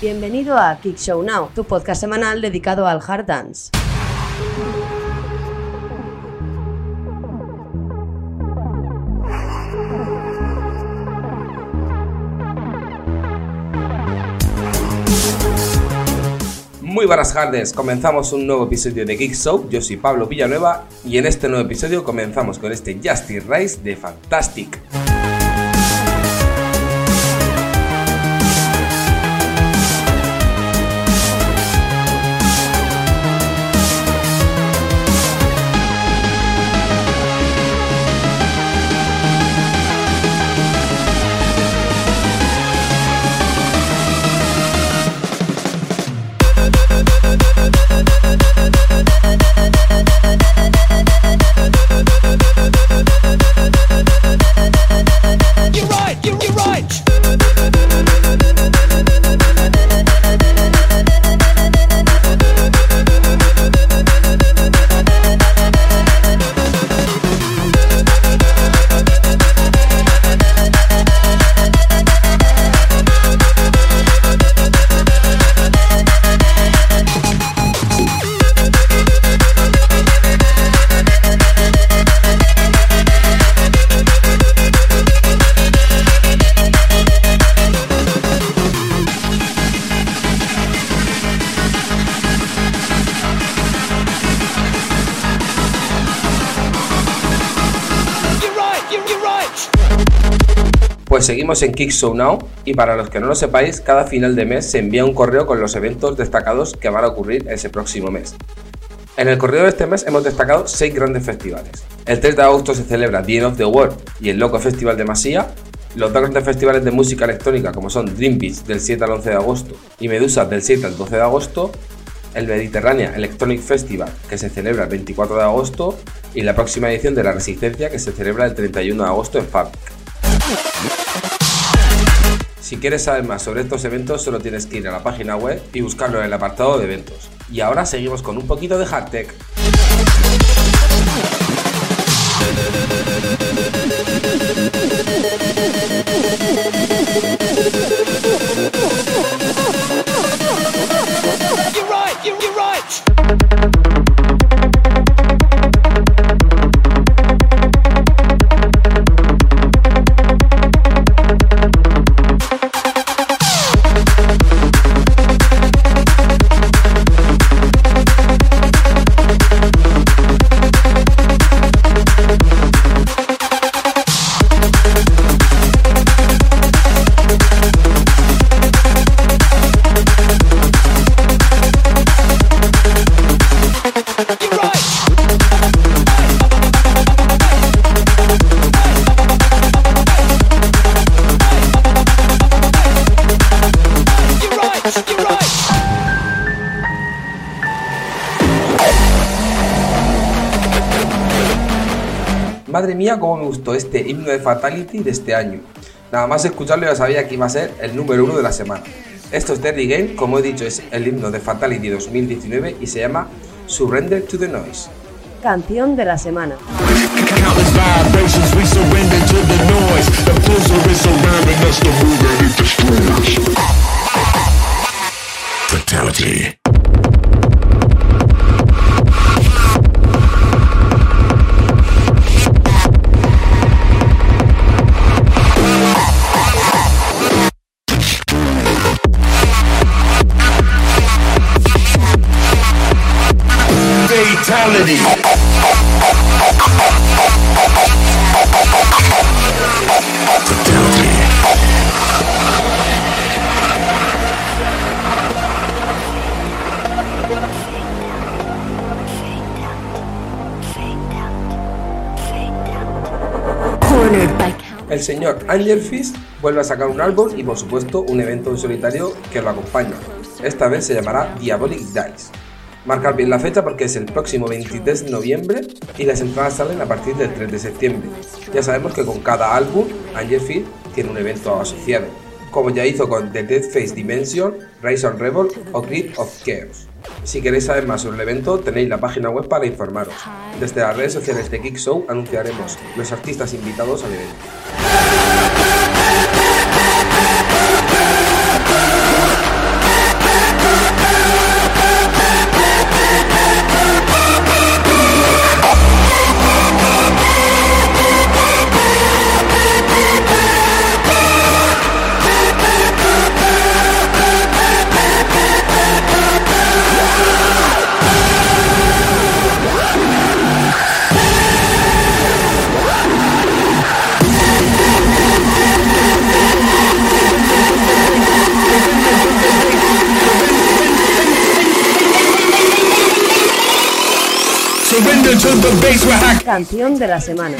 Bienvenido a Kick Show Now, tu podcast semanal dedicado al hard dance. Muy buenas tardes, comenzamos un nuevo episodio de Geek Show, yo soy Pablo Villanueva y en este nuevo episodio comenzamos con este Justice Rise de Fantastic. Pues seguimos en Kick Show Now y para los que no lo sepáis, cada final de mes se envía un correo con los eventos destacados que van a ocurrir ese próximo mes. En el correo de este mes hemos destacado 6 grandes festivales. El 3 de agosto se celebra The End of the World y el Loco Festival de Masía. Los dos grandes festivales de música electrónica como son Dream Beats del 7 al 11 de agosto y Medusa del 7 al 12 de agosto. El Mediterránea Electronic Festival que se celebra el 24 de agosto y la próxima edición de La Resistencia que se celebra el 31 de agosto en Fabric. Si quieres saber más sobre estos eventos, solo tienes que ir a la página web y buscarlo en el apartado de eventos. Y ahora seguimos con un poquito de hardtech. Madre mía, cómo me gustó este himno de Fatality de este año. Nada más escucharlo ya sabía que iba a ser el número uno de la semana. Esto es Terry Game, como he dicho, es el himno de Fatality 2019 y se llama Surrender to the Noise. Canción de la semana. Countless El señor Angel Fist vuelve a sacar un álbum y por supuesto un evento en solitario que lo acompaña. Esta vez se llamará Diabolic Dice. Marcar bien la fecha porque es el próximo 23 de noviembre y las entradas salen a partir del 3 de septiembre. Ya sabemos que con cada álbum Angel Fist tiene un evento asociado, como ya hizo con The Dead Face Dimension, Rise on Rebel o Creed of Chaos. Si queréis saber más sobre el evento, tenéis la página web para informaros. Desde las redes sociales de Geek Show anunciaremos los artistas invitados al evento. Canción de la semana.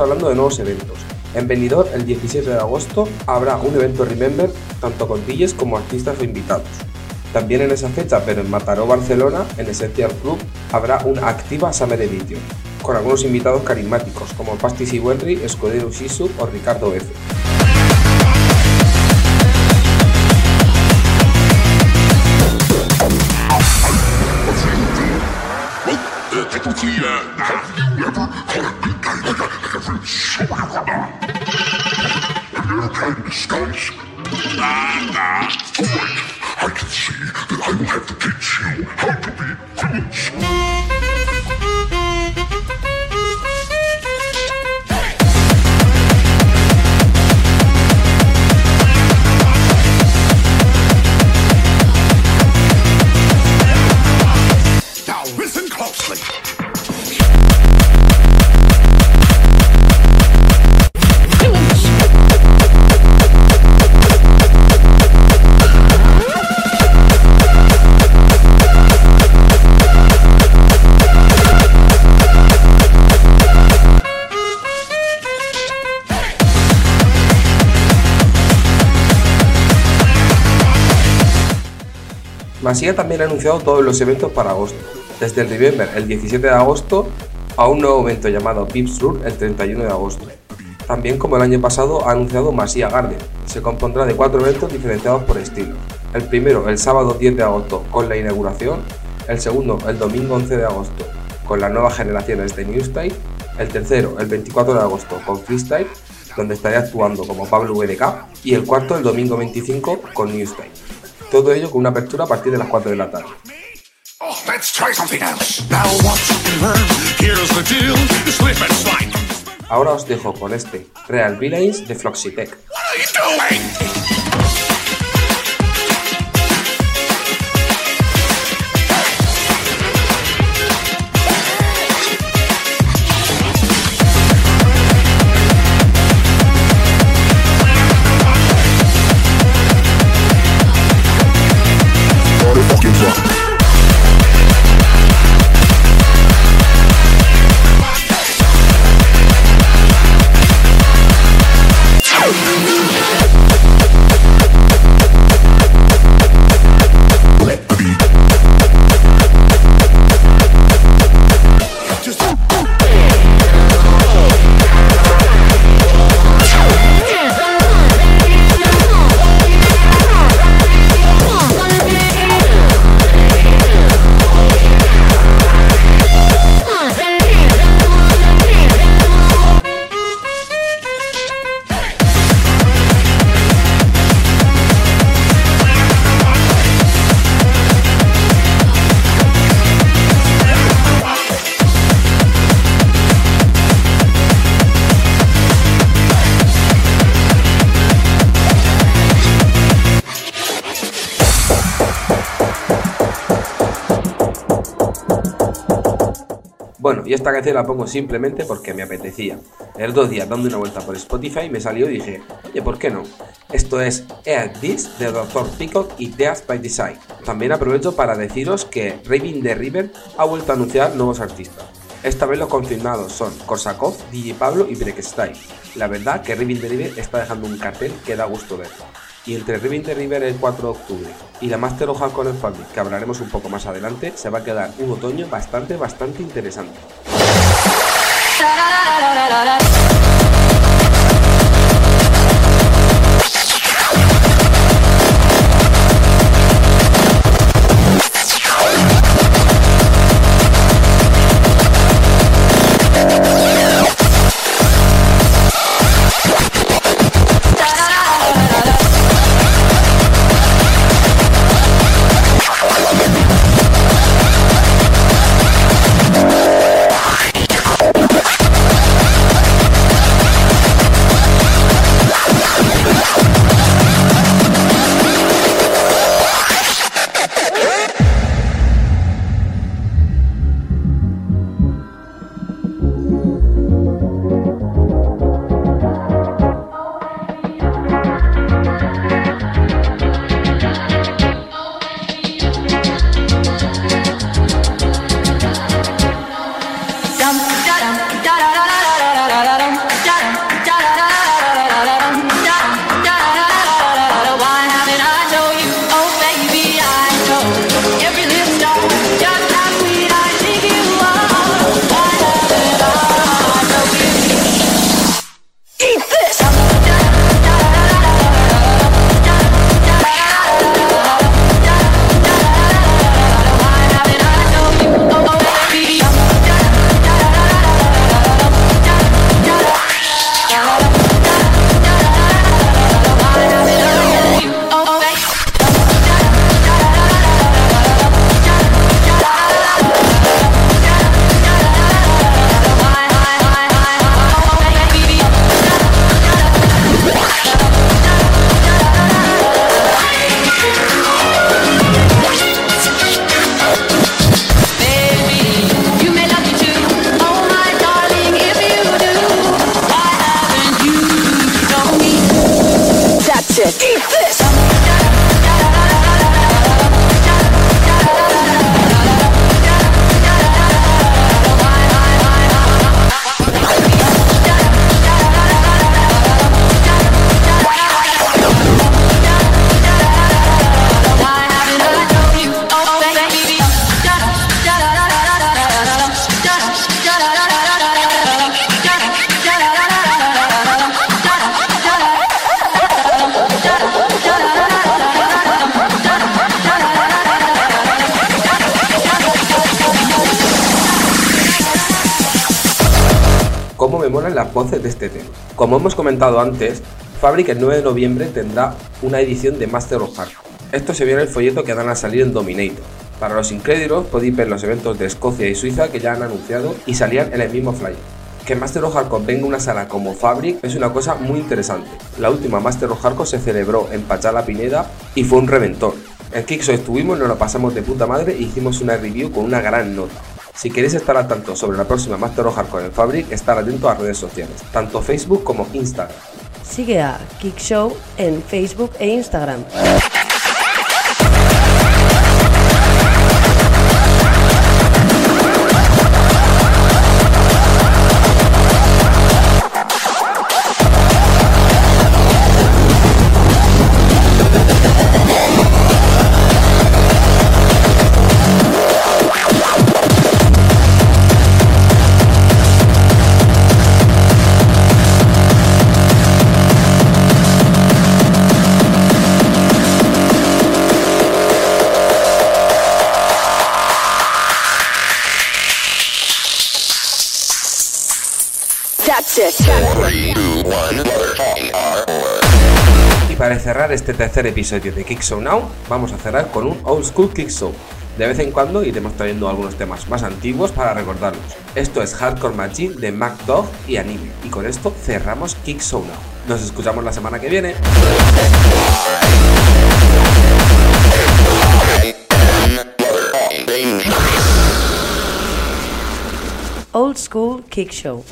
Hablando de nuevos eventos. En Benidorm, el 17 de agosto, habrá un evento Remember, tanto con DJs como artistas o invitados. También en esa fecha, pero en Mataró, Barcelona, en Essential Club, habrá una activa Summer Edition, con algunos invitados carismáticos como Pasti Sibuenri, Escudero Shisu o Ricardo F. now. Masía también ha anunciado todos los eventos para agosto, desde el Remember el 17 de agosto a un nuevo evento llamado Pips Tour el 31 de agosto. También como el año pasado ha anunciado Masía Garden, se compondrá de cuatro eventos diferenciados por estilo. El primero el sábado 10 de agosto con la inauguración, el segundo el domingo 11 de agosto con las nuevas generaciones de New Style, el tercero el 24 de agosto con Freestyle, donde estaré actuando como Pablo VDK, y el cuarto el domingo 25 con New Style. Todo ello con una apertura a partir de las 4 de la tarde. Oh. Ahora os dejo con este Real Villains de Floxitech. Y esta canción la pongo simplemente porque me apetecía. El dos días dando una vuelta por Spotify me salió y dije, oye, ¿por qué no? Esto es Air This de Dr. Peacock y Death by Design. También aprovecho para deciros que Raving the River ha vuelto a anunciar nuevos artistas. Esta vez los confirmados son Korsakov, DJ Pablo y Breakstyle. La verdad que Raving the River está dejando un cartel que da gusto ver y entre the River el 4 de octubre y la Master of Hardcore en Fabric, que hablaremos un poco más adelante, se va a quedar un otoño bastante, bastante interesante. De este tema. Como hemos comentado antes, Fabric el 9 de noviembre tendrá una edición de Master of Hardcore. Esto se vio en el folleto que dan a salir en Dominator. Para los incrédulos podéis ver los eventos de Escocia y Suiza que ya han anunciado y salían en el mismo flyer. Que Master of Hardcore venga una sala como Fabric es una cosa muy interesante. La última Master of Hardcore se celebró en Pachala Pineda y fue un reventón. En Kixo estuvimos, nos lo pasamos de puta madre e hicimos una review con una gran nota. Si queréis estar al tanto sobre la próxima Master of Hardcore en Fabric, estar atento a redes sociales, tanto Facebook como Instagram. Sigue a Kick Show en Facebook e Instagram. Y para cerrar este tercer episodio de Kick Show Now, vamos a cerrar con un Old School Kick Show. De vez en cuando iremos trayendo algunos temas más antiguos para recordarlos. Esto es Hardcore Machine de Mac Dog y Anime. Y con esto cerramos Kick Show Now. Nos escuchamos la semana que viene. Old School Kick Show.